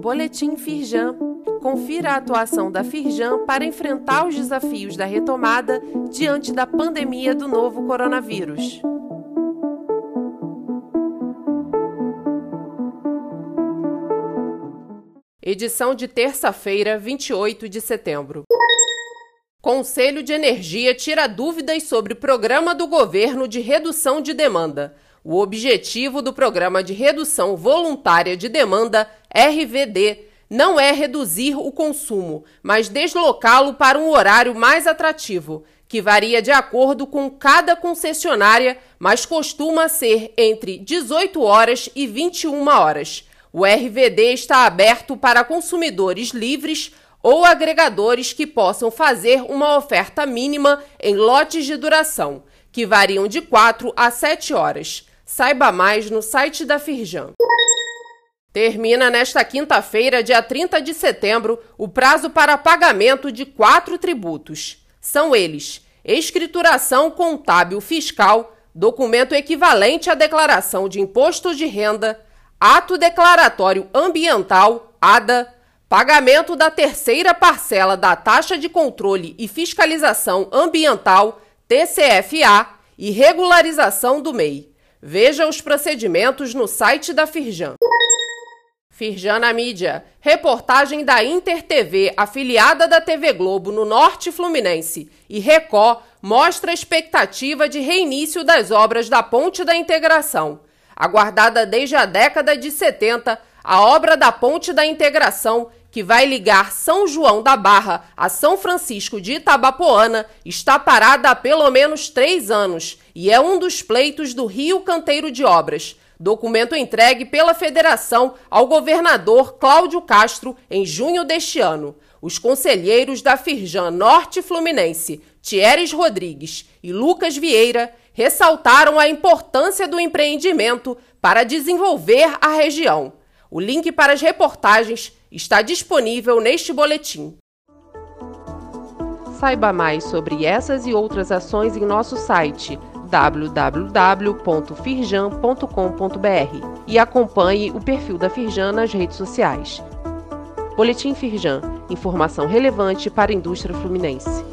Boletim Firjan. Confira a atuação da Firjan para enfrentar os desafios da retomada diante da pandemia do novo coronavírus. Edição de terça-feira, 28 de setembro. Conselho de Energia tira dúvidas sobre o programa do governo de redução de demanda. O objetivo do Programa de Redução Voluntária de Demanda, RVD, não é reduzir o consumo, mas deslocá-lo para um horário mais atrativo, que varia de acordo com cada concessionária, mas costuma ser entre 18 horas e 21 horas. O RVD está aberto para consumidores livres ou agregadores que possam fazer uma oferta mínima em lotes de duração, que variam de 4 a 7 horas. Saiba mais no site da Firjan. Termina nesta quinta-feira, dia 30 de setembro, o prazo para pagamento de quatro tributos. São eles: escrituração contábil fiscal, documento equivalente à declaração de imposto de renda, Ato Declaratório Ambiental, ADA, pagamento da terceira parcela da Taxa de Controle e Fiscalização Ambiental, TCFA, e regularização do MEI. Veja os procedimentos no site da Firjan. Firjan mídia. Reportagem da Inter TV, afiliada da TV Globo no Norte Fluminense, e Record mostra a expectativa de reinício das obras da Ponte da Integração. Aguardada desde a década de 70, a obra da Ponte da Integração, que vai ligar São João da Barra a São Francisco de Itabapoana, está parada há pelo menos três anos e é um dos pleitos do Rio Canteiro de Obras. Documento entregue pela Federação ao governador Cláudio Castro em junho deste ano. Os conselheiros da Firjan Norte Fluminense, Thieres Rodrigues e Lucas Vieira, ressaltaram a importância do empreendimento para desenvolver a região. O link para as reportagens está disponível neste boletim. Saiba mais sobre essas e outras ações em nosso site www.firjan.com.br e acompanhe o perfil da Firjan nas redes sociais. Boletim Firjan, informação relevante para a indústria fluminense.